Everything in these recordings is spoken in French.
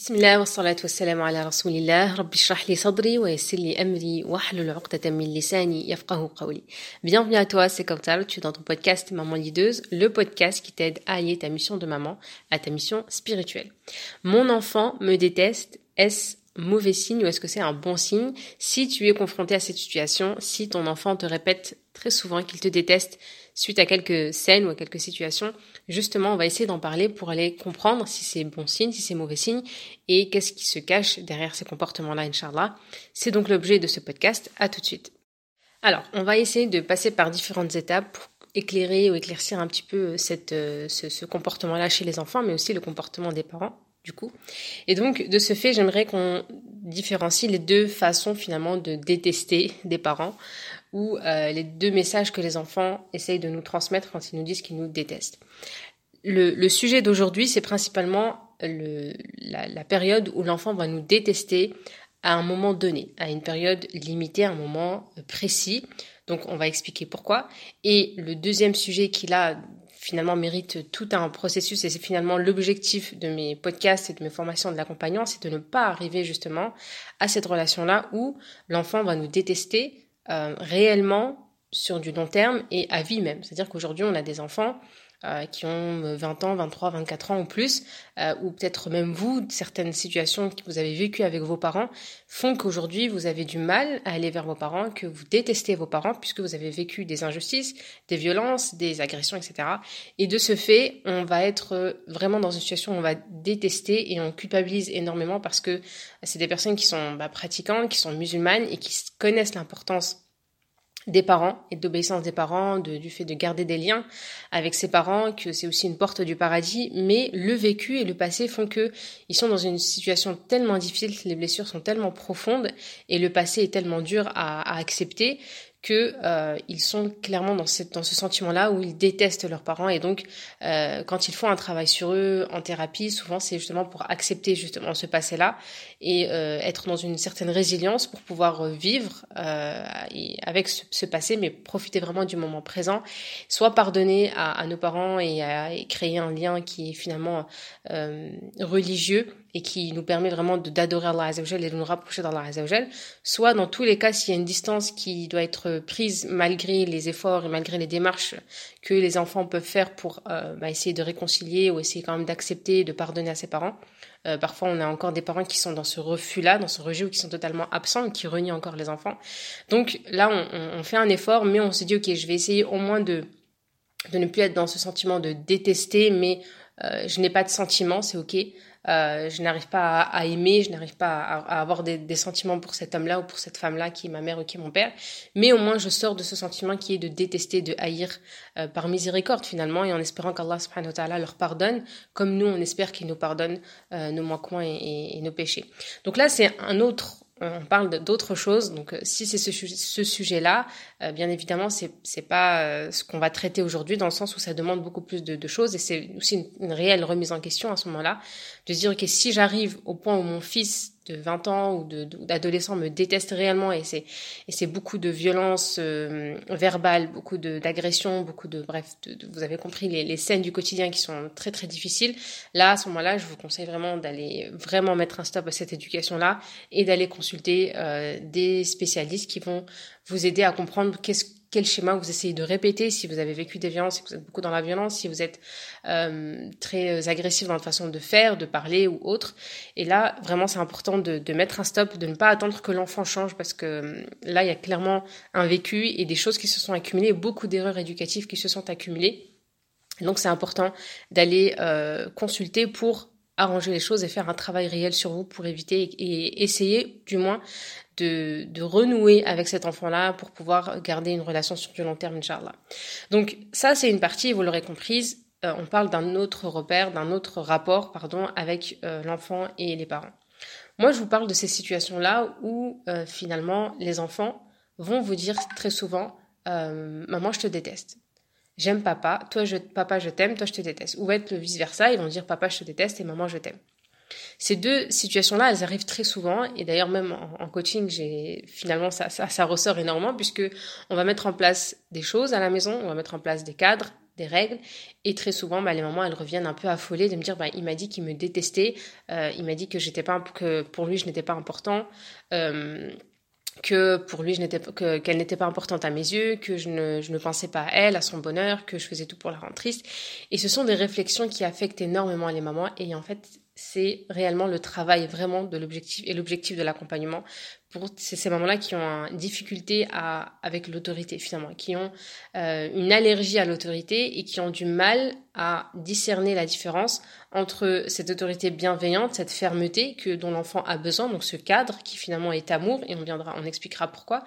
بسم الله والصلاة والسلام على رسول الله رب اشرح لي صدري ويسر لي أمري واحلل عقدة من لساني يفقه قولي Bienvenue à toi, c'est Kautar, tu es dans ton podcast Maman Lideuse, le podcast qui t'aide à allier ta mission de maman à ta mission spirituelle. Mon enfant me déteste, est-ce mauvais signe ou est-ce que c'est un bon signe si tu es confronté à cette situation, si ton enfant te répète très souvent qu'il te déteste suite à quelques scènes ou à quelques situations, justement, on va essayer d'en parler pour aller comprendre si c'est bon signe, si c'est mauvais signe et qu'est-ce qui se cache derrière ces comportements-là, Inch'Allah. C'est donc l'objet de ce podcast. À tout de suite. Alors, on va essayer de passer par différentes étapes pour éclairer ou éclaircir un petit peu cette, euh, ce comportement-là chez les enfants, mais aussi le comportement des parents du coup. Et donc, de ce fait, j'aimerais qu'on différencie les deux façons finalement de détester des parents ou euh, les deux messages que les enfants essayent de nous transmettre quand ils nous disent qu'ils nous détestent. Le, le sujet d'aujourd'hui, c'est principalement le, la, la période où l'enfant va nous détester à un moment donné, à une période limitée, à un moment précis. Donc on va expliquer pourquoi. Et le deuxième sujet qui là finalement mérite tout un processus et c'est finalement l'objectif de mes podcasts et de mes formations de l'accompagnant, c'est de ne pas arriver justement à cette relation-là où l'enfant va nous détester euh, réellement sur du long terme et à vie même. C'est-à-dire qu'aujourd'hui on a des enfants euh, qui ont 20 ans, 23, 24 ans ou plus, euh, ou peut-être même vous, certaines situations que vous avez vécues avec vos parents font qu'aujourd'hui vous avez du mal à aller vers vos parents, que vous détestez vos parents puisque vous avez vécu des injustices, des violences, des agressions, etc. Et de ce fait, on va être vraiment dans une situation où on va détester et on culpabilise énormément parce que c'est des personnes qui sont bah, pratiquantes, qui sont musulmanes et qui connaissent l'importance des parents et d'obéissance des parents, du fait de garder des liens avec ses parents, que c'est aussi une porte du paradis, mais le vécu et le passé font que ils sont dans une situation tellement difficile, les blessures sont tellement profondes et le passé est tellement dur à accepter que euh, ils sont clairement dans, dans ce sentiment-là où ils détestent leurs parents. Et donc euh, quand ils font un travail sur eux en thérapie, souvent c'est justement pour accepter justement ce passé-là et euh, être dans une certaine résilience pour pouvoir vivre euh, avec ce, ce, passé, mais profiter vraiment du moment présent, soit pardonner à, à nos parents et, à, et créer un lien qui est finalement euh, religieux et qui nous permet vraiment d'adorer Allah Azzawajal et de nous rapprocher d'Allah Azzawajal, soit dans tous les cas s'il y a une distance qui doit être prise malgré les efforts et malgré les démarches que les enfants peuvent faire pour euh, bah, essayer de réconcilier ou essayer quand même d'accepter de pardonner à ses parents. Euh, parfois on a encore des parents qui sont dans ce refus-là, dans ce rejet ou qui sont totalement absents et qui renient encore les enfants. Donc là on, on fait un effort mais on se dit ok je vais essayer au moins de, de ne plus être dans ce sentiment de détester mais euh, je n'ai pas de sentiment, c'est ok. Euh, je n'arrive pas à, aimer, je n'arrive pas à, avoir des, sentiments pour cet homme-là ou pour cette femme-là qui est ma mère ou qui est mon père. Mais au moins, je sors de ce sentiment qui est de détester, de haïr euh, par miséricorde finalement et en espérant qu'Allah subhanahu wa ta'ala leur pardonne, comme nous, on espère qu'il nous pardonne euh, nos manquements et, et, nos péchés. Donc là, c'est un autre on parle d'autres choses. Donc, euh, si c'est ce, ce sujet-là, euh, bien évidemment, c'est c'est pas euh, ce qu'on va traiter aujourd'hui, dans le sens où ça demande beaucoup plus de, de choses et c'est aussi une, réelle remise en question à ce moment-là, de se dire que si j'arrive au point où mon fils de 20 ans ou d'adolescents me détestent réellement et c'est et c'est beaucoup de violence euh, verbale, beaucoup d'agressions, beaucoup de bref, de, de, vous avez compris les, les, scènes du quotidien qui sont très très difficiles. Là, à ce moment-là, je vous conseille vraiment d'aller vraiment mettre un stop à cette éducation-là et d'aller consulter euh, des spécialistes qui vont vous aider à comprendre qu'est-ce quel schéma vous essayez de répéter si vous avez vécu des violences, si vous êtes beaucoup dans la violence, si vous êtes euh, très agressif dans votre façon de faire, de parler ou autre. Et là, vraiment, c'est important de, de, mettre un stop, de ne pas attendre que l'enfant change parce que euh, là, il y a clairement un vécu et des choses qui se sont accumulées, beaucoup d'erreurs éducatives qui se sont accumulées. Donc, c'est important d'aller euh, consulter pour arranger les choses et faire un travail réel sur vous pour éviter et essayer du moins de, de renouer avec cet enfant-là pour pouvoir garder une relation sur du long terme, Inch'Allah. Donc ça, c'est une partie, vous l'aurez comprise, euh, on parle d'un autre repère, d'un autre rapport, pardon, avec euh, l'enfant et les parents. Moi, je vous parle de ces situations-là où euh, finalement les enfants vont vous dire très souvent maman je te déteste j'aime papa toi je papa je t'aime toi je te déteste ou être le vice versa ils vont dire papa je te déteste et maman je t'aime ces deux situations-là, elles arrivent très souvent, et d'ailleurs même en, en coaching, j'ai finalement ça, ça, ça ressort énormément puisque on va mettre en place des choses à la maison, on va mettre en place des cadres, des règles. Et très souvent, bah, les mamans, elles reviennent un peu affolées de me dire, bah, il m'a dit qu'il me détestait, euh, il m'a dit que j'étais pas, que pour lui, je n'étais pas important. Euh, que pour lui, je n'étais, que, qu'elle n'était pas importante à mes yeux, que je ne, je ne pensais pas à elle, à son bonheur, que je faisais tout pour la rendre triste. Et ce sont des réflexions qui affectent énormément les mamans. Et en fait, c'est réellement le travail vraiment de l'objectif et l'objectif de l'accompagnement pour ces mamans-là qui ont une difficulté à, avec l'autorité finalement, qui ont euh, une allergie à l'autorité et qui ont du mal à discerner la différence entre cette autorité bienveillante, cette fermeté que dont l'enfant a besoin, donc ce cadre qui finalement est amour et on viendra, on expliquera pourquoi,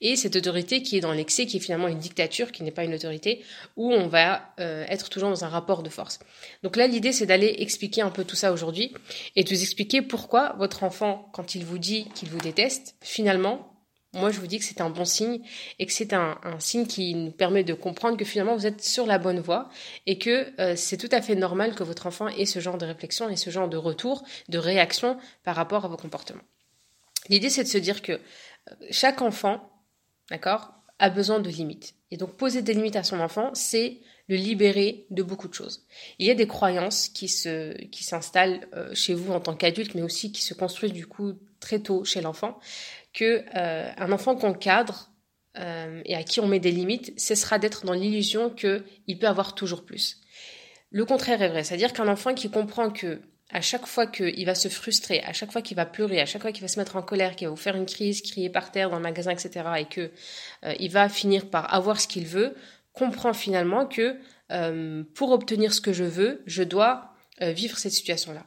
et cette autorité qui est dans l'excès, qui est finalement une dictature, qui n'est pas une autorité, où on va euh, être toujours dans un rapport de force. Donc là, l'idée c'est d'aller expliquer un peu tout ça aujourd'hui et de vous expliquer pourquoi votre enfant, quand il vous dit qu'il vous déteste, finalement, moi je vous dis que c'est un bon signe et que c'est un, signe qui nous permet de comprendre que finalement vous êtes sur la bonne voie et que euh, c'est tout à fait normal que votre enfant ait ce genre de réflexion et ce genre de retour, de réaction par rapport à vos comportements. L'idée c'est de se dire que euh, chaque enfant, d'accord, a besoin de limites. Et donc poser des limites à son enfant, c'est le libérer de beaucoup de choses. Il y a des croyances qui se qui s'installent euh, chez vous en tant qu'adulte, mais aussi qui se construisent du coup très tôt chez l'enfant, que euh, un enfant qu'on cadre euh, et à qui on met des limites cessera d'être dans l'illusion qu'il peut avoir toujours plus. Le contraire est vrai, c'est-à-dire qu'un enfant qui comprend que à chaque fois qu'il va se frustrer, à chaque fois qu'il va pleurer, à chaque fois qu'il va se mettre en colère, qu'il va vous faire une crise, crier par terre dans le magasin, etc., et que il va finir par avoir ce qu'il veut, comprend finalement que euh, pour obtenir ce que je veux, je dois euh, vivre cette situation-là.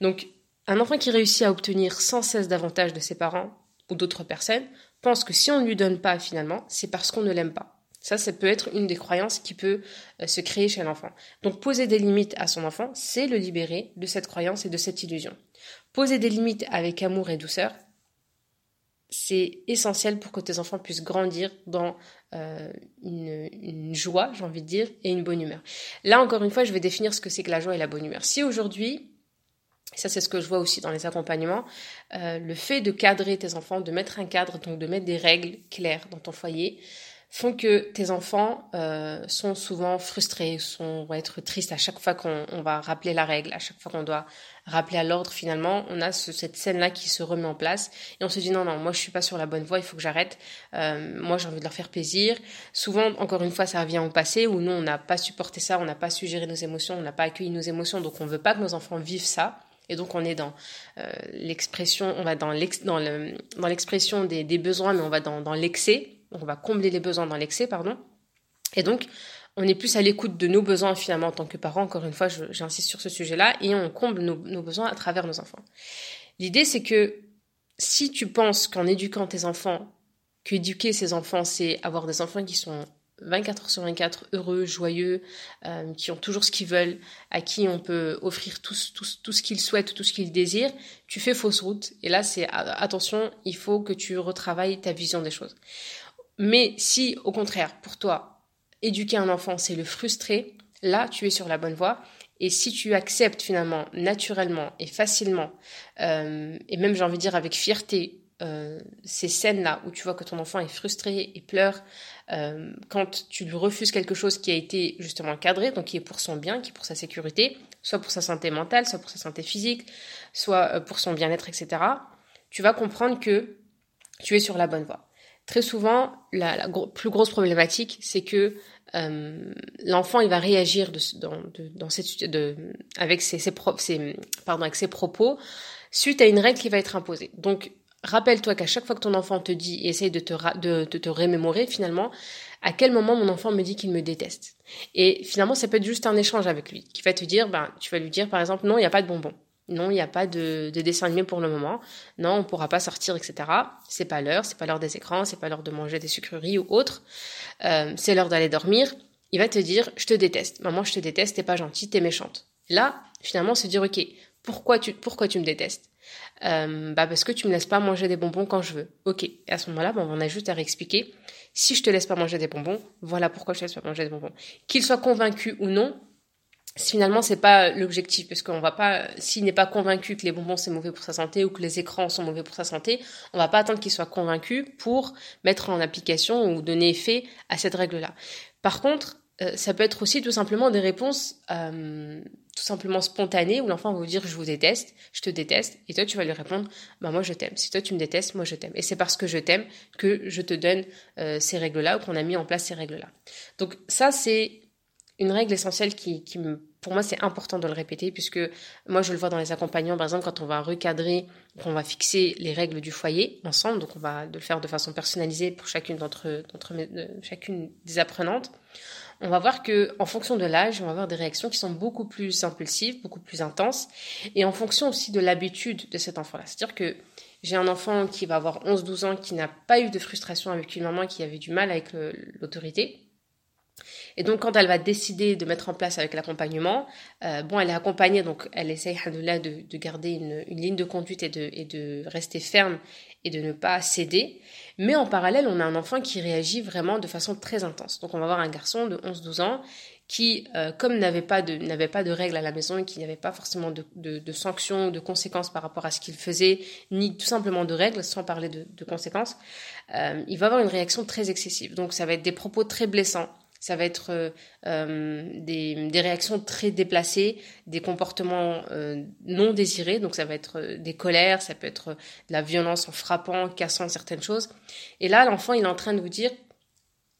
Donc, un enfant qui réussit à obtenir sans cesse davantage de ses parents ou d'autres personnes pense que si on ne lui donne pas finalement, c'est parce qu'on ne l'aime pas. Ça, ça peut être une des croyances qui peut euh, se créer chez l'enfant. Donc, poser des limites à son enfant, c'est le libérer de cette croyance et de cette illusion. Poser des limites avec amour et douceur, c'est essentiel pour que tes enfants puissent grandir dans euh, une, joie, j'ai envie de dire, et une bonne humeur. Là, encore une fois, je vais définir ce que c'est que la joie et la bonne humeur. Si aujourd'hui, ça c'est ce que je vois aussi dans les accompagnements, euh, le fait de cadrer tes enfants, de mettre un cadre, donc de mettre des règles claires dans ton foyer, font que tes enfants euh, sont souvent frustrés, sont, vont être tristes à chaque fois qu'on va rappeler la règle, à chaque fois qu'on doit rappeler à l'ordre finalement, on a cette scène-là qui se remet en place et on se dit non, non, moi je suis pas sur la bonne voie, il faut que j'arrête, euh, moi j'ai envie de leur faire plaisir. Souvent, encore une fois, ça revient au passé où nous on n'a pas supporté ça, on n'a pas su gérer nos émotions, on n'a pas accueilli nos émotions, donc on veut pas que nos enfants vivent ça. Et donc on est dans euh, l'expression, on va dans l'expression des, des, besoins, mais on va dans, dans l'excès on va combler les besoins dans l'excès, pardon. Et donc, on est plus à l'écoute de nos besoins finalement en tant que parents, encore une fois, j'insiste sur ce sujet-là, et on comble nos, besoins à travers nos enfants. L'idée, c'est que si tu penses qu'en éduquant tes enfants, qu'éduquer ces enfants, c'est avoir des enfants qui sont 24 heures sur 24 heureux, joyeux, euh, qui ont toujours ce qu'ils veulent, à qui on peut offrir tout, tout, tout ce qu'ils souhaitent, tout ce qu'ils désirent, tu fais fausse route. Et là, c'est attention, il faut que tu retravailles ta vision des choses. Mais si, au contraire, pour toi, éduquer un enfant, c'est le frustrer, là, tu es sur la bonne voie. Et si tu acceptes finalement, naturellement et facilement, euh, et même j'ai envie de dire avec fierté, euh, ces scènes-là où tu vois que ton enfant est frustré et pleure euh, quand tu lui refuses quelque chose qui a été justement cadré, donc qui est pour son bien, qui est pour sa sécurité, soit pour sa santé mentale, soit pour sa santé physique, soit pour son bien-être, etc., tu vas comprendre que tu es sur la bonne voie. Très souvent, la, plus grosse problématique, c'est que euh, l'enfant il va réagir de, dans, de, dans de, avec ses, ses, ses, pardon, avec ses propos suite à une règle qui va être imposée. Donc, rappelle-toi qu'à chaque fois que ton enfant te dit et essaye de te, de, de te remémorer finalement, à quel moment mon enfant me dit qu'il me déteste. Et finalement, ça peut être juste un échange avec lui, qui va te dire, ben, tu vas lui dire par exemple, non, il n'y a pas de bonbons. Non, il n'y a pas de, de, dessin animé pour le moment. Non, on pourra pas sortir, etc. C'est pas l'heure, c'est pas l'heure des écrans, c'est pas l'heure de manger des sucreries ou autre. Euh, c'est l'heure d'aller dormir. Il va te dire, je te déteste. Maman, je te déteste, t'es pas gentille, t'es méchante. Là, finalement, se dire, ok, pourquoi tu, pourquoi tu me détestes? Euh, Bah parce que tu me laisses pas manger des bonbons quand je veux. Ok. Et à ce moment-là, on a juste à réexpliquer. Si je te laisse pas manger des bonbons, voilà pourquoi je te laisse pas manger des bonbons. Qu'il soit convaincu ou non, finalement c'est pas l'objectif parce qu'on va pas s'il n'est pas convaincu que les bonbons c'est mauvais pour sa santé ou que les écrans sont mauvais pour sa santé on va pas attendre qu'il soit convaincu pour mettre en application ou donner effet à cette règle là par contre euh, ça peut être aussi tout simplement des réponses euh, tout simplement spontanées où l'enfant va vous dire je vous déteste, je te déteste, et toi tu vas lui répondre bah moi je t'aime. Si toi tu me détestes, moi je t'aime. Et c'est parce que je t'aime que je te donne euh, ces règles-là ou qu'on a mis en place ces règles-là. Donc ça c'est une règle essentielle qui, pour moi c'est important de le répéter puisque moi je le vois dans les accompagnants par exemple quand on va recadrer, qu'on va fixer les règles du foyer ensemble, donc on va le faire de façon personnalisée pour chacune d'entre chacune des apprenantes on va voir que en fonction de l'âge, on va avoir des réactions qui sont beaucoup plus impulsives, beaucoup plus intenses, et en fonction aussi de l'habitude de cet enfant-là. C'est-à-dire que j'ai un enfant qui va avoir 11-12 ans, qui n'a pas eu de frustration avec une maman qui avait du mal avec l'autorité. Et donc, quand elle va décider de mettre en place avec l'accompagnement, euh, bon, elle est accompagnée, donc elle essaye, de, de garder une, ligne de conduite et de, rester ferme et de ne pas céder. Mais en parallèle, on a un enfant qui réagit vraiment de façon très intense. Donc on va avoir un garçon de 11-12 ans qui, euh, comme n'avait pas n'avait pas de règles à la maison et qui n'avait pas forcément de, de, de sanctions, de conséquences par rapport à ce qu'il faisait, ni tout simplement de règles, sans parler de, de conséquences, euh, il va avoir une réaction très excessive. Donc ça va être des propos très blessants ça va être euh, euh, des, des, réactions très déplacées, des comportements euh, non désirés, donc ça va être des colères, ça peut être de la violence en frappant, cassant certaines choses. Et là, l'enfant, il est en train de vous dire,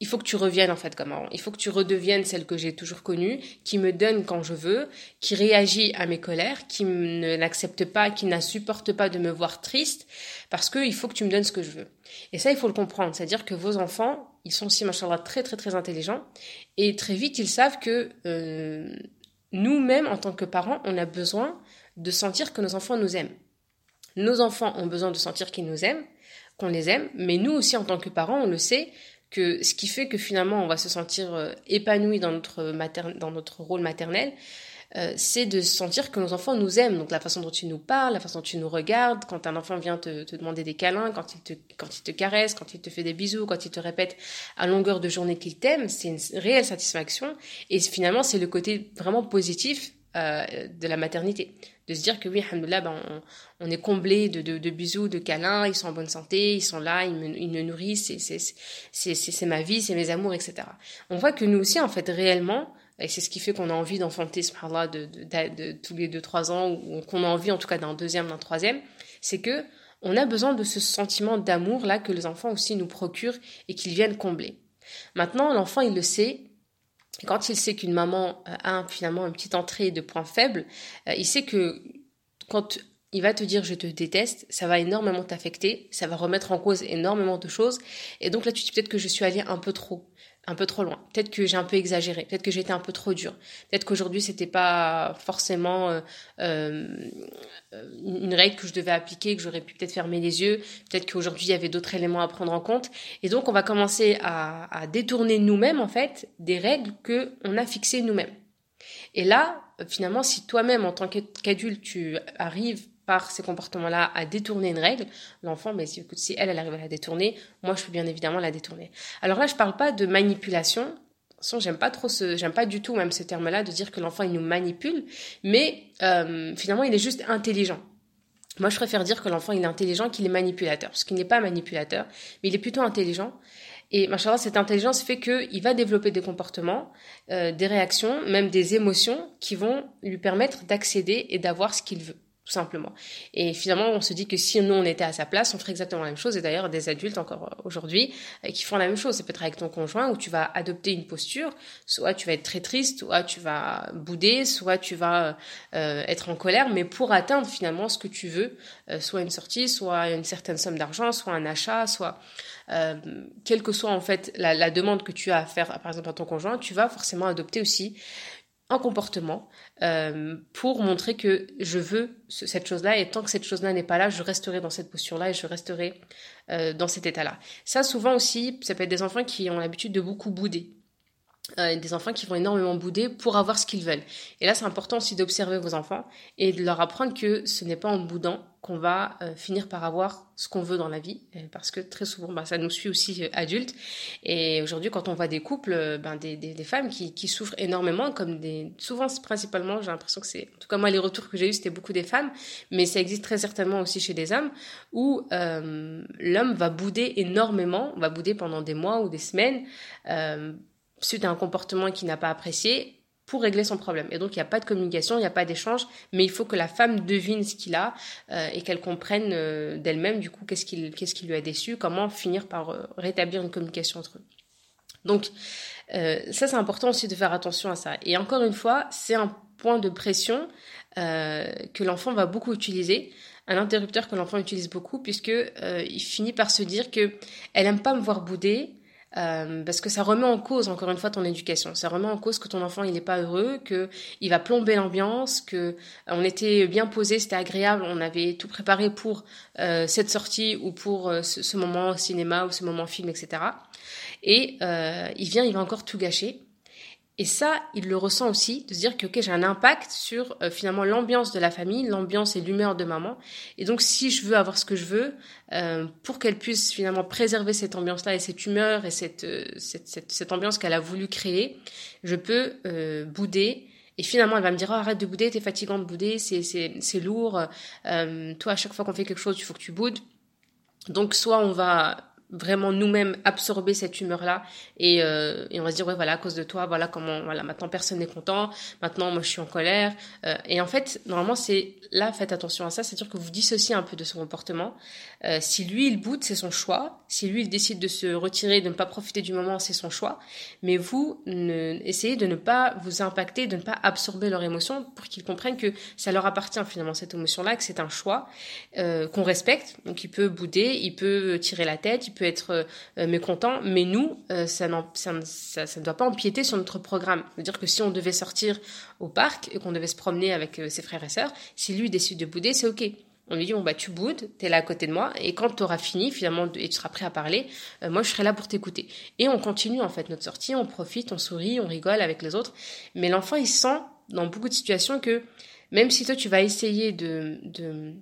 il faut que tu reviennes en fait comme avant. Il faut que tu redeviennes celle que j'ai toujours connue, qui me donne quand je veux, qui réagit à mes colères, qui ne n'accepte pas, qui ne supporte pas de me voir triste, parce qu'il faut que tu me donnes ce que je veux. Et ça, il faut le comprendre. C'est-à-dire que vos enfants, ils sont aussi, machallah, très très très intelligents, et très vite, ils savent que euh, nous-mêmes, en tant que parents, on a besoin de sentir que nos enfants nous aiment. Nos enfants ont besoin de sentir qu'ils nous aiment, qu'on les aime, mais nous aussi, en tant que parents, on le sait, que ce qui fait que finalement on va se sentir euh, épanoui dans notre, dans notre rôle maternel, euh, c'est de sentir que nos enfants nous aiment. Donc la façon dont tu nous parles, la façon dont tu nous regardes, quand un enfant vient te, te demander des câlins, quand il, te, quand il te caresse, quand il te fait des bisous, quand il te répète à longueur de journée qu'il t'aime, c'est une réelle satisfaction. Et finalement, c'est le côté vraiment positif euh, de la maternité. De se dire que oui, alhamdoulilah, ben, on, on est comblé de, de, de, bisous, de câlins, ils sont en bonne santé, ils sont là, ils me, ils me nourrissent, c'est ma vie, c'est mes amours, etc. On voit que nous aussi, en fait, réellement, et c'est ce qui fait qu'on a envie d'enfanter ce par-là de, de, de, tous les deux, trois ans, ou qu'on a envie en tout cas d'un deuxième, d'un troisième, c'est que on a besoin de ce sentiment d'amour là que les enfants aussi nous procurent et qu'ils viennent combler. Maintenant, l'enfant, il le sait, quand il sait qu'une maman euh, a finalement une petite entrée de points faibles, euh, il sait que quand il va te dire je te déteste, ça va énormément t'affecter, ça va remettre en cause énormément de choses. Et donc là, tu dis peut-être que je suis allée un peu trop un peu trop loin. Peut-être que j'ai un peu exagéré. Peut-être que j'étais un peu trop dur. Peut-être qu'aujourd'hui c'était pas forcément euh, euh, une règle que je devais appliquer, que j'aurais pu peut-être fermer les yeux. Peut-être qu'aujourd'hui il y avait d'autres éléments à prendre en compte. Et donc on va commencer à, à détourner nous-mêmes en fait des règles que on a fixées nous-mêmes. Et là, finalement, si toi-même en tant qu'adulte tu arrives par ces comportements-là à détourner une règle, l'enfant, mais si, si elle, elle arrive à la détourner, moi, je peux bien évidemment la détourner. Alors là, je parle pas de manipulation. De j'aime pas trop ce, j'aime pas du tout même ce terme-là de dire que l'enfant il nous manipule, mais euh, finalement il est juste intelligent. Moi, je préfère dire que l'enfant il est intelligent qu'il est manipulateur, parce qu'il n'est pas manipulateur, mais il est plutôt intelligent. Et machallah, cette intelligence fait qu'il va développer des comportements, euh, des réactions, même des émotions qui vont lui permettre d'accéder et d'avoir ce qu'il veut tout simplement. Et finalement, on se dit que si nous, on était à sa place, on ferait exactement la même chose. Et d'ailleurs, des adultes encore aujourd'hui euh, qui font la même chose. C'est peut-être avec ton conjoint où tu vas adopter une posture, soit tu vas être très triste, soit tu vas bouder, soit tu vas euh, être en colère, mais pour atteindre finalement ce que tu veux, euh, soit une sortie, soit une certaine somme d'argent, soit un achat, soit euh, quelle que soit en fait la, la demande que tu as à faire, par exemple à ton conjoint, tu vas forcément adopter aussi un comportement euh, pour montrer que je veux cette chose-là et tant que cette chose-là n'est pas là, je resterai dans cette posture-là et je resterai euh, dans cet état-là. Ça, souvent aussi, ça peut être des enfants qui ont l'habitude de beaucoup bouder. Euh, des enfants qui vont énormément bouder pour avoir ce qu'ils veulent. Et là, c'est important aussi d'observer vos enfants et de leur apprendre que ce n'est pas en boudant qu'on va euh, finir par avoir ce qu'on veut dans la vie, euh, parce que très souvent, bah, ça nous suit aussi adultes. Et aujourd'hui, quand on voit des couples, ben, des, des, des, femmes qui, qui, souffrent énormément, comme des, souvent, principalement, j'ai l'impression que c'est, en tout cas moi, les retours que j'ai eus, c'était beaucoup des femmes, mais ça existe très certainement aussi chez des hommes, où l'homme va bouder énormément, va bouder pendant des mois ou des semaines suite à un comportement qu'il n'a pas apprécié pour régler son problème. Et donc, il n'y a pas de communication, il n'y a pas d'échange, mais il faut que la femme devine ce qu'il a euh, et qu'elle comprenne euh, d'elle-même, du coup, qu'est-ce qui, qu'est-ce qui lui a déçu, comment finir par euh, rétablir une communication entre eux. Donc, ça, c'est important aussi de faire attention à ça. Et encore une fois, c'est un point de pression que l'enfant va beaucoup utiliser un interrupteur que l'enfant utilise beaucoup puisque il finit par se dire que elle pas me voir bouder euh, parce que ça remet en cause encore une fois ton éducation. Ça remet en cause que ton enfant il n'est pas heureux, que il va plomber l'ambiance, que euh, on était bien posé, c'était agréable, on avait tout préparé pour euh, cette sortie ou pour ce, ce, moment cinéma ou ce moment film, etc. Et il vient, il va encore tout gâcher. Et ça, il le ressent aussi, de se dire que ok, j'ai un impact sur euh, finalement l'ambiance de la famille, l'ambiance et l'humeur de maman. Et donc, si je veux avoir ce que je veux, euh, pour qu'elle puisse finalement préserver cette ambiance-là et cette humeur et cette, euh, cette, cette, cette, ambiance qu'elle a voulu créer, je peux euh, bouder. Et finalement, elle va me dire oh, arrête de bouder, t'es fatigant de bouder, c'est c'est lourd. toi, à chaque fois qu'on fait quelque chose, il faut que tu boudes. Donc, soit on va vraiment nous-mêmes absorber cette humeur-là. Et, euh, et on va se dire ouais voilà à cause de toi voilà comment voilà maintenant personne n'est content. Maintenant moi je suis en colère. Euh, et en fait normalement c'est là faites attention à ça. C'est à dire que vous dissociez un peu de son comportement euh, si lui il boude c'est son choix si lui il décide de se retirer de ne pas profiter du moment c'est son choix mais vous ne, essayez de ne pas vous impacter de ne pas absorber leur émotion pour qu'ils comprennent que ça leur appartient finalement cette émotion là que c'est un choix euh, qu'on respecte donc il peut bouder il peut tirer la tête il peut être euh, mécontent, mais nous, euh, ça, ça, ça, ne doit pas empiéter sur notre programme. C'est-à-dire que si on devait sortir au parc et qu'on devait se promener avec euh, ses frères et sœurs, si lui décide de bouder, c'est ok. On lui dit, bon, bah, tu boudes, t'es là à côté de moi, et quand tu auras fini, finalement, et tu seras prêt à parler, moi, je serai là pour t'écouter. Et on continue, en fait, notre sortie, on profite, on sourit, on rigole avec les autres. Mais l'enfant, il sent, dans beaucoup de situations, que même si toi, tu vas essayer de, de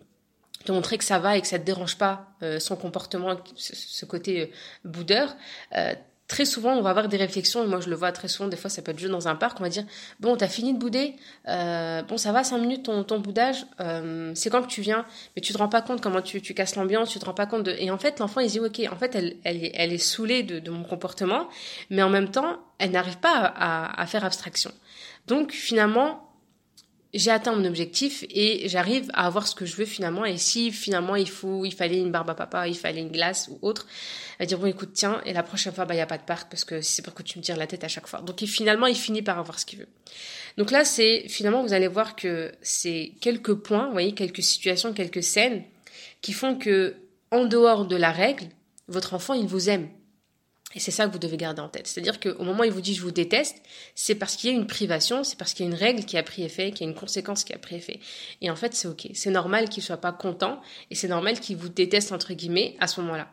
de montrer que ça va et que ça te dérange pas euh, son comportement, ce, côté euh, boudeur. Euh, très souvent, on va avoir des réflexions, et moi je le vois très souvent, des fois ça peut être juste dans un parc, on va dire, bon, t'as fini de bouder, bon, ça va, cinq minutes ton, boudage, c'est quand que tu viens, mais tu te rends pas compte comment tu, casses l'ambiance, tu te rends pas compte de... Et en fait, l'enfant, il dit, ok, en fait, elle, elle, est, saoulée de, mon comportement, mais en même temps, elle n'arrive pas à faire abstraction. Donc finalement, j'ai atteint mon objectif et j'arrive à avoir ce que je veux finalement. Et si finalement il faut, il fallait une barbe à papa, il fallait une glace ou autre, va dire bon écoute tiens et la prochaine fois bah il y a pas de parc parce que c'est pour que tu me tires la tête à chaque fois. Donc finalement il finit par avoir ce qu'il veut. Donc là c'est finalement vous allez voir que c'est quelques points, vous voyez quelques situations, quelques scènes qui font que en dehors de la règle, votre enfant il vous aime. Et c'est ça que vous devez garder en tête. C'est-à-dire qu'au moment où il vous dit je vous déteste, c'est parce qu'il y a une privation, c'est parce qu'il y a une règle qui a pris effet, qu'il y a une conséquence qui a pris effet. Et en fait, c'est ok. C'est normal qu'il soit pas content et c'est normal qu'il vous déteste entre guillemets à ce moment-là.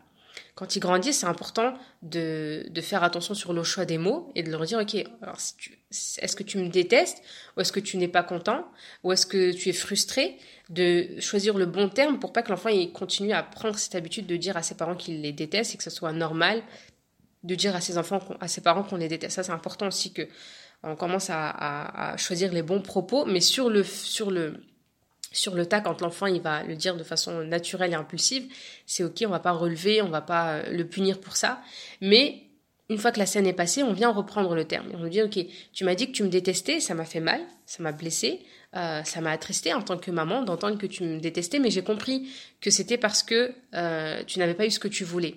Quand il grandit, c'est important de, de faire attention sur le choix des mots et de leur dire ok, alors est-ce que tu me détestes ou est-ce que tu n'es pas content ou est-ce que tu es frustré de choisir le bon terme pour pas que l'enfant continue à prendre cette habitude de dire à ses parents qu'il les déteste et que ce soit normal de dire à ses enfants, à ses parents qu'on les déteste. Ça, c'est important aussi que on commence à, choisir les bons propos, mais sur le sur le sur le tas, quand l'enfant il va le dire de façon naturelle et impulsive, c'est ok, on va pas relever, on va pas euh, le punir pour ça, mais une fois que la scène est passée, on vient reprendre le terme. On nous dit, ok, tu m'as dit que tu me détestais, ça m'a fait mal, ça m'a blessé, euh, ça m'a attristé en tant que maman d'entendre que tu me détestais, mais j'ai compris que c'était parce que euh, tu n'avais pas eu ce que tu voulais.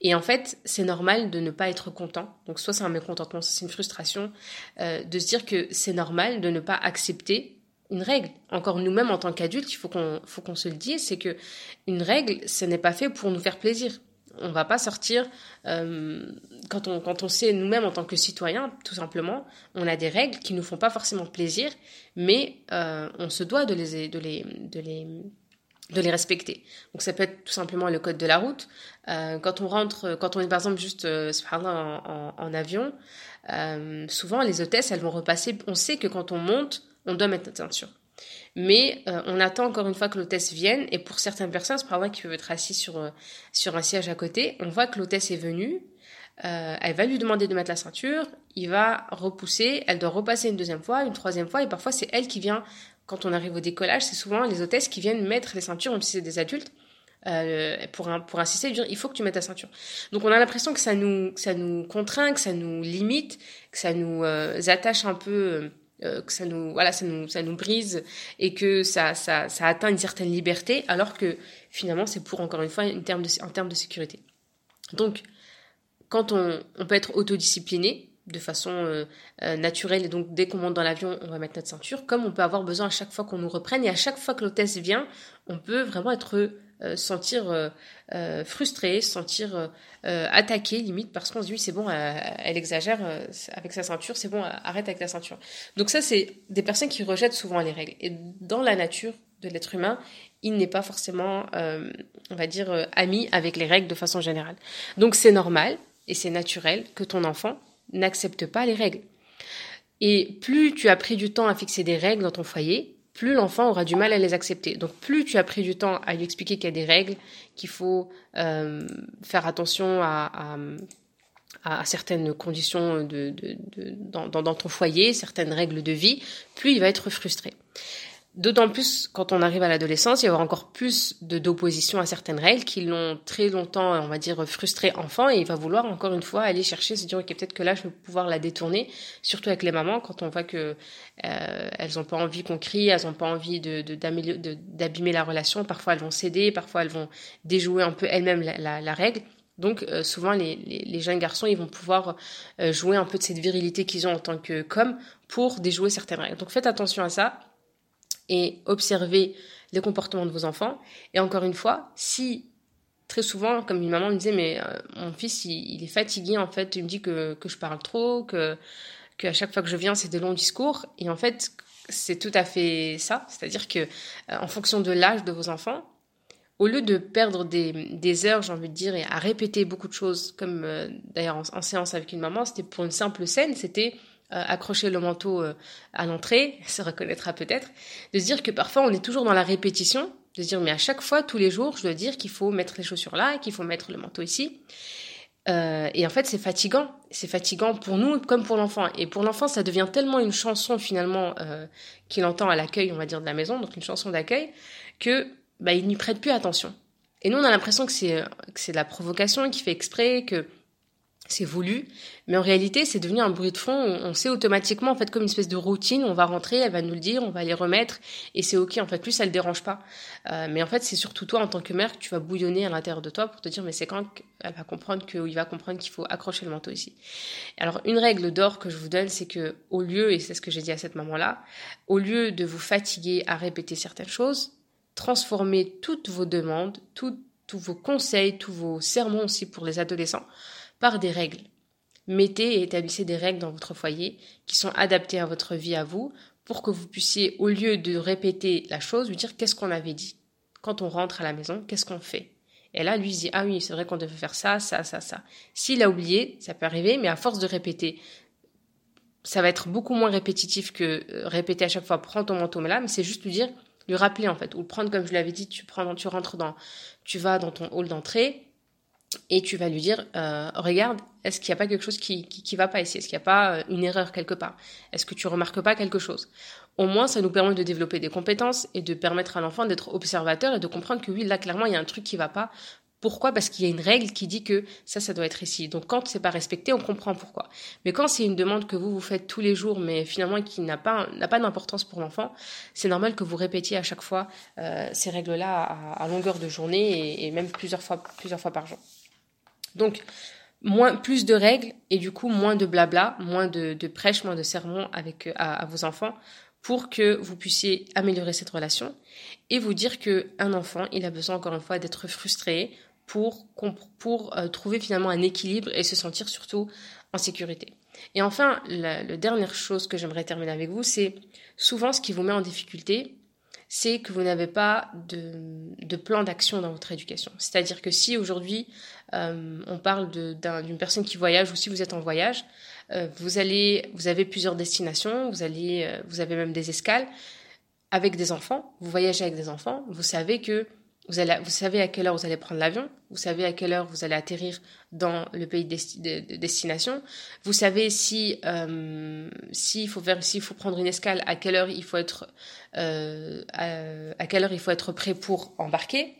Et en fait, c'est normal de ne pas être content. Donc soit c'est un mécontentement, soit c'est une frustration, euh, de se dire que c'est normal de ne pas accepter une règle. Encore nous-mêmes en tant qu'adultes, il faut qu'on faut qu'on se le dise, c'est que une règle, ce n'est pas fait pour nous faire plaisir. On va pas sortir euh, quand on quand on sait nous-mêmes en tant que citoyens, tout simplement, on a des règles qui nous font pas forcément plaisir, mais euh, on se doit de les de les de les de les respecter. Donc ça peut être tout simplement le code de la route. Euh, quand on rentre, quand on est par exemple juste euh, en, avion, euh, souvent les hôtesses elles vont repasser. On sait que quand on monte, on doit mettre notre ceinture. Mais euh, on attend encore une fois que l'hôtesse vienne et pour certaines personnes, exemple qui peuvent être assis sur sur un siège à côté, on voit que l'hôtesse est venue. elle va lui demander de mettre la ceinture, il va repousser, elle doit repasser une deuxième fois, une troisième fois, et parfois c'est elle qui vient quand on arrive au décollage, c'est souvent les hôtesses qui viennent mettre les ceintures, même si c'est des adultes, euh, pour, un, pour insister, dire il faut que tu mettes ta ceinture. Donc on a l'impression que ça nous, ça nous contraint, que ça nous limite, que ça nous euh, attache un peu, euh, que ça nous, voilà, ça nous, ça nous brise et que ça, ça, ça atteint une certaine liberté, alors que finalement c'est pour encore une fois une terme de, en termes de sécurité. Donc quand on, on peut être autodiscipliné, de façon euh, euh, naturelle. Et donc dès qu'on monte dans l'avion on va mettre notre ceinture comme on peut avoir besoin à chaque fois qu'on nous reprenne. Et à chaque fois que l'hôtesse vient on peut vraiment être euh, sentir frustré sentir attaqué limite parce qu'on se dit c'est bon elle exagère avec sa ceinture c'est bon arrête avec la ceinture. Donc ça c'est des personnes qui rejettent souvent les règles. Et dans la nature de l'être humain il n'est pas forcément on va dire ami avec les règles de façon générale. Donc c'est normal et c'est naturel que ton enfant n'accepte pas les règles. Et plus tu as pris du temps à fixer des règles dans ton foyer, plus l'enfant aura du mal à les accepter. Donc plus tu as pris du temps à lui expliquer qu'il y a des règles, qu'il faut euh, faire attention à, certaines conditions dans, ton foyer, certaines règles de vie, plus il va être frustré. D'autant plus quand on arrive à l'adolescence, il y aura encore plus de d'opposition à certaines règles qui l'ont très longtemps, on va dire, frustré enfant et il va vouloir encore une fois aller chercher, se dire ok peut-être que là je vais pouvoir la détourner, surtout avec les mamans quand on voit que euh, elles ont pas envie qu'on crie, elles ont pas envie de d'abîmer la relation, parfois elles vont céder, parfois elles vont déjouer un peu elles-mêmes la, la, règle. Donc euh, souvent les, les, jeunes garçons ils vont pouvoir euh, jouer un peu de cette virilité qu'ils ont en tant que com pour déjouer certaines règles. Donc faites attention à ça et observer les comportements de vos enfants. Et encore une fois, si très souvent, comme une maman me disait, mais euh, mon fils, il, est fatigué, en fait, il me dit que, que je parle trop, que qu'à chaque fois que je viens, c'est des longs discours. Et en fait, c'est tout à fait ça. C'est-à-dire que, euh, en fonction de l'âge de vos enfants, au lieu de perdre des, des heures, j'ai envie de dire, et à répéter beaucoup de choses, comme euh, d'ailleurs en, séance avec une maman, c'était pour une simple scène, c'était accrocher le manteau euh, à l'entrée, se reconnaîtra peut-être, de se dire que parfois on est toujours dans la répétition, de se dire mais à chaque fois, tous les jours, je dois dire qu'il faut mettre les chaussures là, qu'il faut mettre le manteau ici. Euh, et en fait, c'est fatigant. C'est fatigant pour nous comme pour l'enfant. Et pour l'enfant, ça devient tellement une chanson finalement euh, qu'il entend à l'accueil, on va dire, de la maison, donc une chanson d'accueil, que bah, il n'y prête plus attention. Et nous, on a l'impression que c'est que c'est de la provocation, qui fait exprès, que c'est voulu, mais en réalité, c'est devenu un bruit de fond. On sait automatiquement, en fait, comme une espèce de routine. On va rentrer, elle va nous le dire, on va les remettre, et c'est ok. En fait, plus ça le dérange pas. Euh, mais en fait, c'est surtout toi, en tant que mère, que tu vas bouillonner à l'intérieur de toi pour te dire, mais c'est quand elle va comprendre qu'il va comprendre qu'il faut accrocher le manteau ici. Alors, une règle d'or que je vous donne, c'est que au lieu, et c'est ce que j'ai dit à cette maman-là, au lieu de vous fatiguer à répéter certaines choses, transformez toutes vos demandes, tous vos conseils, tous vos sermons aussi pour les adolescents par des règles. Mettez et établissez des règles dans votre foyer qui sont adaptées à votre vie à vous pour que vous puissiez, au lieu de répéter la chose, lui dire qu'est-ce qu'on avait dit. Quand on rentre à la maison, qu'est-ce qu'on fait? Et là, lui, il dit, ah oui, c'est vrai qu'on devait faire ça, ça, ça, ça. S'il a oublié, ça peut arriver, mais à force de répéter, ça va être beaucoup moins répétitif que euh, répéter à chaque fois, prends ton manteau, mais là, mais c'est juste lui dire, lui rappeler en fait, ou le prendre comme je l'avais dit, tu prends, tu rentres dans, tu vas dans ton hall d'entrée, et tu vas lui dire euh, regarde est-ce qu'il n'y a pas quelque chose qui qui, va pas ici? Est-ce qu'il n'y a pas euh, une erreur quelque part? Est-ce que tu remarques pas quelque chose? Au moins ça nous permet de développer des compétences et de permettre à l'enfant d'être observateur et de comprendre que oui là clairement il y a un truc qui va pas pourquoi? Parce qu'il y a une règle qui dit que ça, ça doit être ici. Donc quand c'est pas respecté, on comprend pourquoi. Mais quand c'est une demande que vous vous faites tous les jours, mais finalement qui n'a pas n'a pas d'importance pour l'enfant, c'est normal que vous répétiez à chaque fois euh, ces règles-là à, longueur de journée et, et même plusieurs fois plusieurs fois par jour. Donc, moins, plus de règles et du coup moins de blabla, moins de, prêches, moins de sermons avec, à, vos enfants pour que vous puissiez améliorer cette relation et vous dire que un enfant, il a besoin encore une fois d'être frustré pour, pour euh, trouver finalement un équilibre et se sentir surtout en sécurité. Et enfin, la, la dernière chose que j'aimerais terminer avec vous, c'est souvent ce qui vous met en difficulté, c'est que vous n'avez pas de, de plan d'action dans votre éducation. C'est-à-dire que si aujourd'hui euh, on parle d'une personne qui voyage ou si vous êtes en voyage, euh, vous allez, vous avez plusieurs destinations, vous allez, euh, vous avez même des escales avec des enfants. Vous voyagez avec des enfants, vous savez que vous, savez à quelle heure vous allez prendre l'avion, vous savez à quelle heure vous allez atterrir dans le pays de, destination, vous savez si s'il faut faire s'il faut prendre une escale, à quelle heure il faut être à, quelle heure il faut être prêt pour embarquer.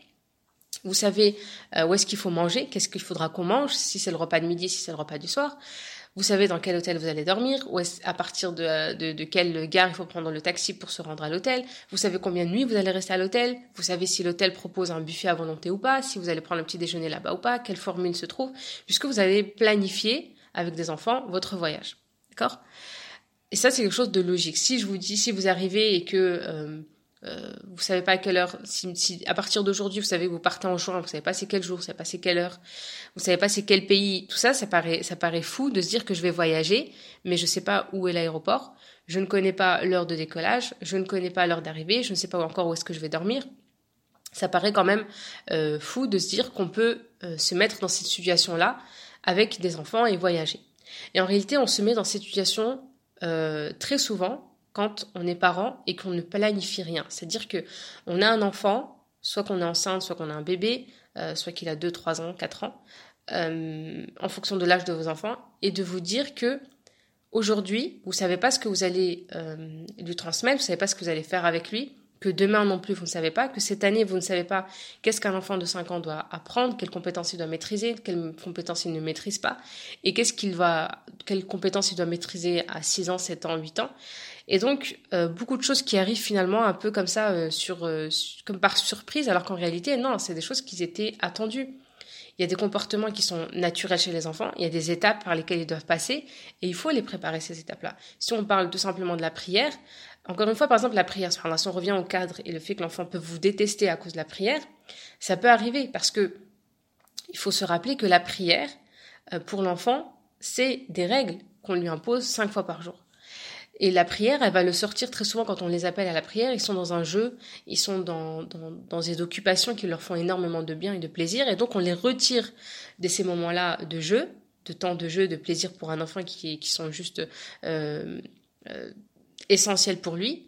Vous savez où est-ce qu'il faut manger, qu'est-ce qu'il faudra qu'on mange, si c'est le repas de midi, si c'est le repas du soir. Vous savez dans quel hôtel vous allez dormir, ou à partir de, de, de, quelle gare il faut prendre le taxi pour se rendre à l'hôtel. Vous savez combien de nuits vous allez rester à l'hôtel. Vous savez si l'hôtel propose un buffet à volonté ou pas, si vous allez prendre le petit déjeuner là-bas ou pas, quelle formule se trouve, puisque vous avez planifié avec des enfants votre voyage. D'accord? Et ça, c'est quelque chose de logique. Si je vous dis, si vous arrivez et que euh, euh, vous savez pas à quelle heure, si, si à partir d'aujourd'hui, vous savez que vous partez en juin, vous savez pas c'est quel jour, vous savez pas c'est quelle heure, vous savez pas c'est quel pays, tout ça, ça paraît, ça paraît fou de se dire que je vais voyager, mais je sais pas où est l'aéroport, je ne connais pas l'heure de décollage, je ne connais pas l'heure d'arrivée, je ne sais pas encore où est-ce que je vais dormir. Ça paraît quand même euh, fou de se dire qu'on peut euh, se mettre dans cette situation-là avec des enfants et voyager. Et en réalité, on se met dans cette situation euh, très souvent quand on est parent et qu'on ne planifie rien. C'est-à-dire que on a un enfant, soit qu'on est enceinte, soit qu'on a un bébé, euh, soit qu'il a 2, 3 ans, 4 ans, euh, en fonction de l'âge de vos enfants, et de vous dire que aujourd'hui, vous savez pas ce que vous allez euh, lui transmettre, vous savez pas ce que vous allez faire avec lui, que demain non plus vous ne savez pas, que cette année vous ne savez pas qu'est-ce qu'un enfant de 5 ans doit apprendre, quelles compétences il doit maîtriser, quelles compétences il ne maîtrise pas, et qu'est-ce qu'il va, quelles compétences il doit maîtriser à 6 ans, 7 ans, 8 ans. Et donc, euh, beaucoup de choses qui arrivent finalement un peu comme ça, euh, sur, euh, comme par surprise, alors qu'en réalité, non, c'est des choses qui étaient attendues. Il y a des comportements qui sont naturels chez les enfants, il y a des étapes par lesquelles ils doivent passer, et il faut les préparer, ces étapes-là. Si on parle tout simplement de la prière, encore une fois, par exemple, la prière, si on revient au cadre et le fait que l'enfant peut vous détester à cause de la prière, ça peut arriver parce que il faut se rappeler que la prière, pour l'enfant, c'est des règles qu'on lui impose cinq fois par jour. Et la prière, elle va le sortir très souvent quand on les appelle à la prière. Ils sont dans un jeu, ils sont dans, dans, dans des occupations qui leur font énormément de bien et de plaisir. Et donc on les retire de ces moments-là de jeu, de temps de jeu, de plaisir pour un enfant qui, qui sont juste euh, euh, essentiels pour lui.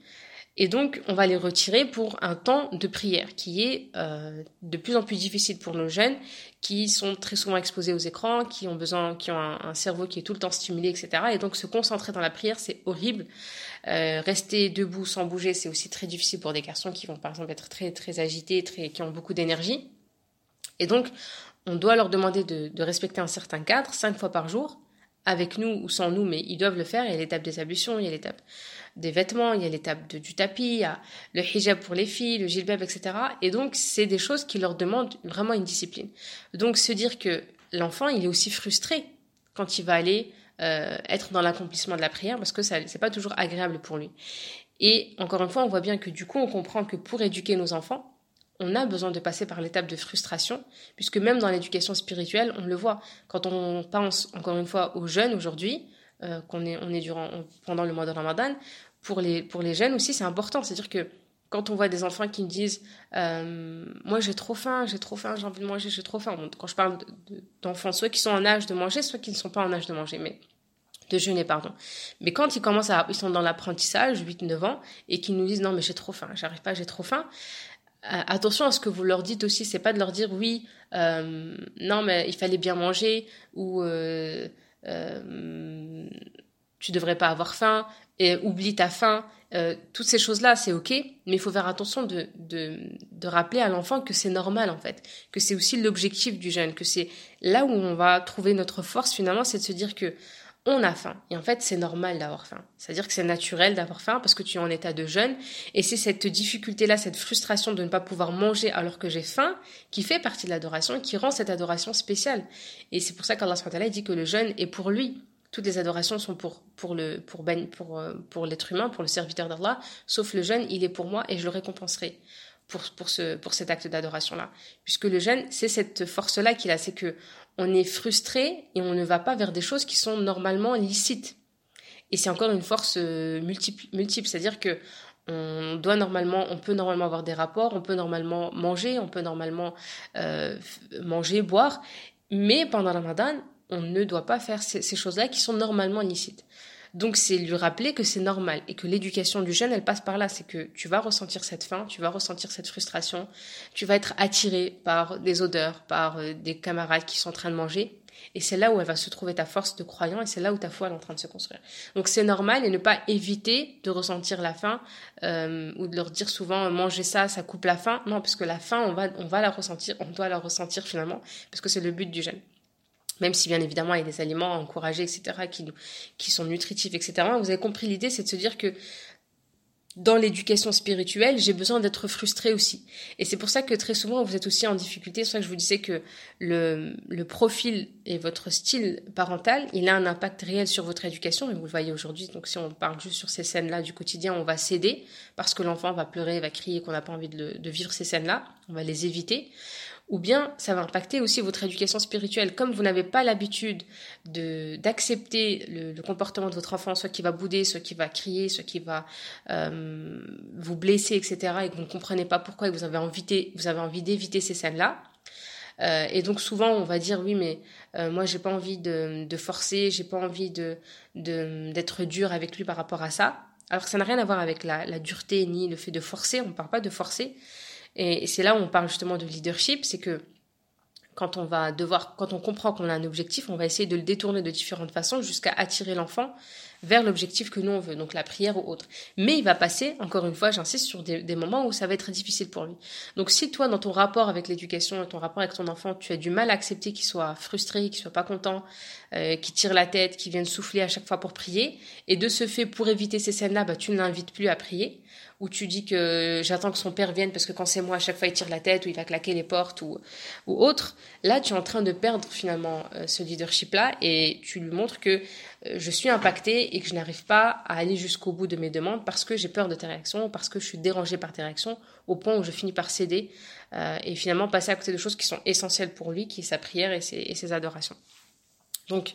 Et donc, on va les retirer pour un temps de prière qui est euh, de plus en plus difficile pour nos jeunes qui sont très souvent exposés aux écrans, qui ont besoin, qui ont un, cerveau qui est tout le temps stimulé, etc. Et donc, se concentrer dans la prière, c'est horrible. Euh, rester debout sans bouger, c'est aussi très difficile pour des garçons qui vont, par exemple, être très très agités, très, qui ont beaucoup d'énergie. Et donc, on doit leur demander de, de respecter un certain cadre, cinq fois par jour, avec nous ou sans nous, mais ils doivent le faire. Il y a l'étape des ablutions, il y a l'étape des vêtements, il y a l'étape du tapis, il y a le hijab pour les filles, le gilbab, etc. Et donc, c'est des choses qui leur demandent vraiment une discipline. Donc, se dire que l'enfant, il est aussi frustré quand il va aller euh, être dans l'accomplissement de la prière, parce que ça c'est pas toujours agréable pour lui. Et encore une fois, on voit bien que du coup, on comprend que pour éduquer nos enfants, on a besoin de passer par l'étape de frustration, puisque même dans l'éducation spirituelle, on le voit. Quand on pense, encore une fois, aux jeunes aujourd'hui, euh, qu'on est, durant, pendant le mois de Ramadan, pour les, pour les jeunes aussi, c'est important. C'est-à-dire que quand on voit des enfants qui me disent euh, Moi, j'ai trop faim, j'ai trop faim, j'ai envie de manger, j'ai trop faim. quand je parle d'enfants, soit qui sont en âge de manger, soit qui ne sont pas en âge de manger, mais de jeûner, pardon. Mais quand ils commencent à. Ils sont dans l'apprentissage, 8-9 ans, et qu'ils nous disent Non, mais j'ai trop faim, j'arrive pas, j'ai trop faim. Euh, attention à ce que vous leur dites aussi, c'est pas de leur dire oui, euh, non mais il fallait bien manger ou euh, tu devrais pas avoir faim, et oublie ta faim. Toutes ces choses-là, c'est ok, mais il faut faire attention de, de, de rappeler à l'enfant que c'est normal en fait, que c'est aussi l'objectif du jeûne, que c'est là où on va trouver notre force finalement, c'est de se dire que on a faim. Et en fait, c'est normal d'avoir faim. C'est-à-dire que c'est naturel d'avoir faim parce que tu es en état de jeûne. Et c'est cette difficulté-là, cette frustration de ne pas pouvoir manger alors que j'ai faim, qui fait partie de l'adoration et qui rend cette adoration spéciale. Et c'est pour ça qu'Allah dit que le jeûne est pour lui toutes les adorations sont pour, pour, le, pour, ben, pour, euh, pour l'être humain, pour le serviteur d'Allah, sauf le jeûne, il est pour moi et je le récompenserai pour, pour, ce, pour cet acte d'adoration-là. Puisque le jeûne, c'est cette force-là qu'il a, c'est que on est frustré et on ne va pas vers des choses qui sont normalement licites. Et c'est encore une force euh, multiple, c'est-à-dire que on doit normalement, on peut normalement avoir des rapports, on peut normalement manger, on peut normalement euh, manger, boire, mais pendant le Ramadan, on ne doit pas faire ces, choses-là qui sont normalement licites. Donc c'est lui rappeler que c'est normal et que l'éducation du jeune, elle passe par là. C'est que tu vas ressentir cette faim, tu vas ressentir cette frustration, tu vas être attiré par des odeurs, par euh, des camarades qui sont en train de manger. Et c'est là où elle va se trouver ta force de croyant et c'est là où ta foi est en train de se construire. Donc c'est normal et ne pas éviter de ressentir la faim euh, ou de leur dire souvent manger ça, ça coupe la faim. Non, parce que la faim, on va, on va la ressentir, on doit la ressentir finalement parce que c'est le but du jeûne. Même si bien évidemment il y a des aliments encouragés, etc., qui, sont nutritifs, etc. Vous avez compris l'idée, c'est de se dire que dans l'éducation spirituelle, j'ai besoin d'être frustrée aussi. Et c'est pour ça que très souvent, vous êtes aussi en difficulté. C'est pour ça que je vous disais que le, profil et votre style parental, il a un impact réel sur votre éducation. Et vous le voyez aujourd'hui. Donc, si on parle juste sur ces scènes-là du quotidien, on va céder parce que l'enfant va pleurer, va crier, qu'on n'a pas envie de vivre ces scènes-là. On va les éviter ou bien ça va impacter aussi votre éducation spirituelle. Comme vous n'avez pas l'habitude de d'accepter le, comportement de votre enfant, soit qui va bouder, soit qui va crier, soit qui va euh, vous blesser, etc., et que vous ne comprenez pas pourquoi et que vous avez envie, vous avez envie d'éviter ces scènes-là. Euh, et donc souvent on va dire oui mais euh, moi j'ai pas envie de, de forcer, j'ai pas envie de d'être dur avec lui par rapport à ça. Alors que ça n'a rien à voir avec la, la dureté ni le fait de forcer, on ne parle pas de forcer, et c'est là où on parle justement de leadership, c'est que quand on va devoir, quand on comprend qu'on a un objectif, on va essayer de le détourner de différentes façons jusqu'à attirer l'enfant vers l'objectif que nous on veut, donc la prière ou autre. Mais il va passer, encore une fois, j'insiste sur des, moments où ça va être difficile pour lui. Donc si toi, dans ton rapport avec l'éducation, ton rapport avec ton enfant, tu as du mal à accepter qu'il soit frustré, qu'il soit pas content, euh, qu'il tire la tête, qu'il vienne souffler à chaque fois pour prier, et de ce fait, pour éviter ces scènes-là, bah, tu ne l'invites plus à prier, ou tu dis que j'attends que son père vienne parce que quand c'est moi, à chaque fois il tire la tête ou il va claquer les portes ou, ou autre, là tu es en train de perdre finalement euh, ce leadership-là et tu lui montres que euh, je suis impactée et que je n'arrive pas à aller jusqu'au bout de mes demandes parce que j'ai peur de tes réactions, parce que je suis dérangée par tes réactions, au point où je finis par céder euh, et finalement passer à côté de choses qui sont essentielles pour lui, qui est sa prière et ses, et ses adorations. Donc,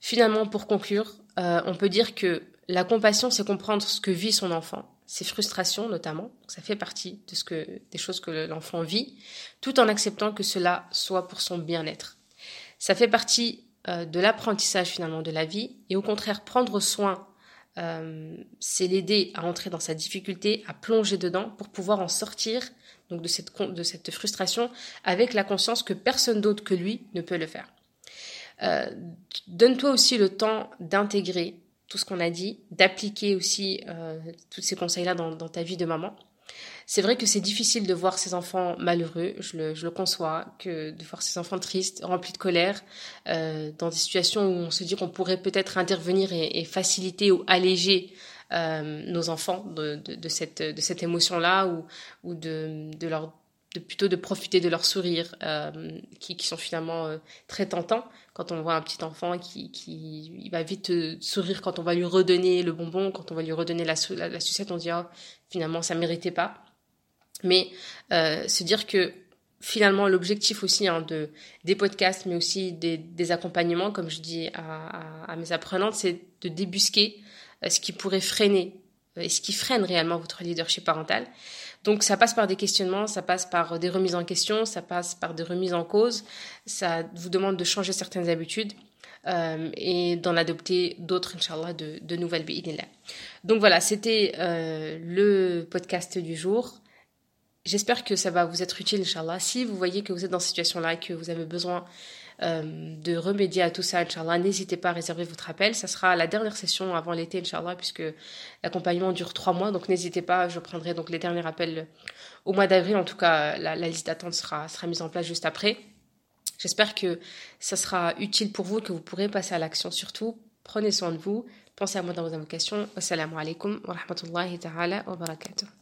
finalement, pour conclure, on peut dire que la compassion, c'est comprendre ce que vit son enfant ses frustrations notamment, ça fait partie de ce que, des choses que l'enfant vit, tout en acceptant que cela soit pour son bien-être. Ça fait partie euh, de l'apprentissage finalement de la vie, et au contraire, prendre soin, euh, c'est l'aider à entrer dans sa difficulté, à plonger dedans pour pouvoir en sortir donc de cette, de cette frustration avec la conscience que personne d'autre que lui ne peut le faire. Euh, donne-toi aussi le temps d'intégrer tout ce qu'on a dit, d'appliquer aussi euh, tous ces conseils-là dans, ta vie de maman. C'est vrai que c'est difficile de voir ses enfants malheureux, je le, je le, conçois, que de voir ses enfants tristes, remplis de colère, euh, dans des situations où on se dit qu'on pourrait peut-être intervenir et, faciliter ou alléger euh, nos enfants de, de, cette, de cette émotion-là ou, ou de, de leur de plutôt de profiter de leurs sourires euh, qui, qui, sont finalement euh, très tentants quand on voit un petit enfant qui, qui il va vite euh, sourire quand on va lui redonner le bonbon quand on va lui redonner la, la, sucette on dit oh, finalement ça méritait pas. Mais se dire que finalement l'objectif aussi hein, de des podcasts mais aussi des, des accompagnements comme je dis à, à, à mes apprenantes c'est de débusquer ce qui pourrait freiner et ce qui freine réellement votre leadership parental donc ça passe par des questionnements, ça passe par des remises en question, ça passe par des remises en cause, ça vous demande de changer certaines habitudes euh, et d'en adopter d'autres, Inch'Allah, de, de nouvelles bi'idnillah. Donc voilà, c'était euh, le podcast du jour. J'espère que ça va vous être utile, Inch'Allah. Si vous voyez que vous êtes dans cette situation-là et que vous avez besoin euh, de remédier à tout ça, Inch'Allah. N'hésitez pas à réserver votre appel. Ça sera la dernière session avant l'été, Inch'Allah, puisque l'accompagnement dure trois mois. Donc n'hésitez pas, je prendrai donc les derniers appels au mois d'avril. En tout cas, la, liste d'attente sera, sera mise en place juste après. J'espère que ça sera utile pour vous, que vous pourrez passer à l'action surtout. Prenez soin de vous. Pensez à moi dans vos invocations. Assalamu alaikum wa rahmatullahi ta'ala wa barakatuh.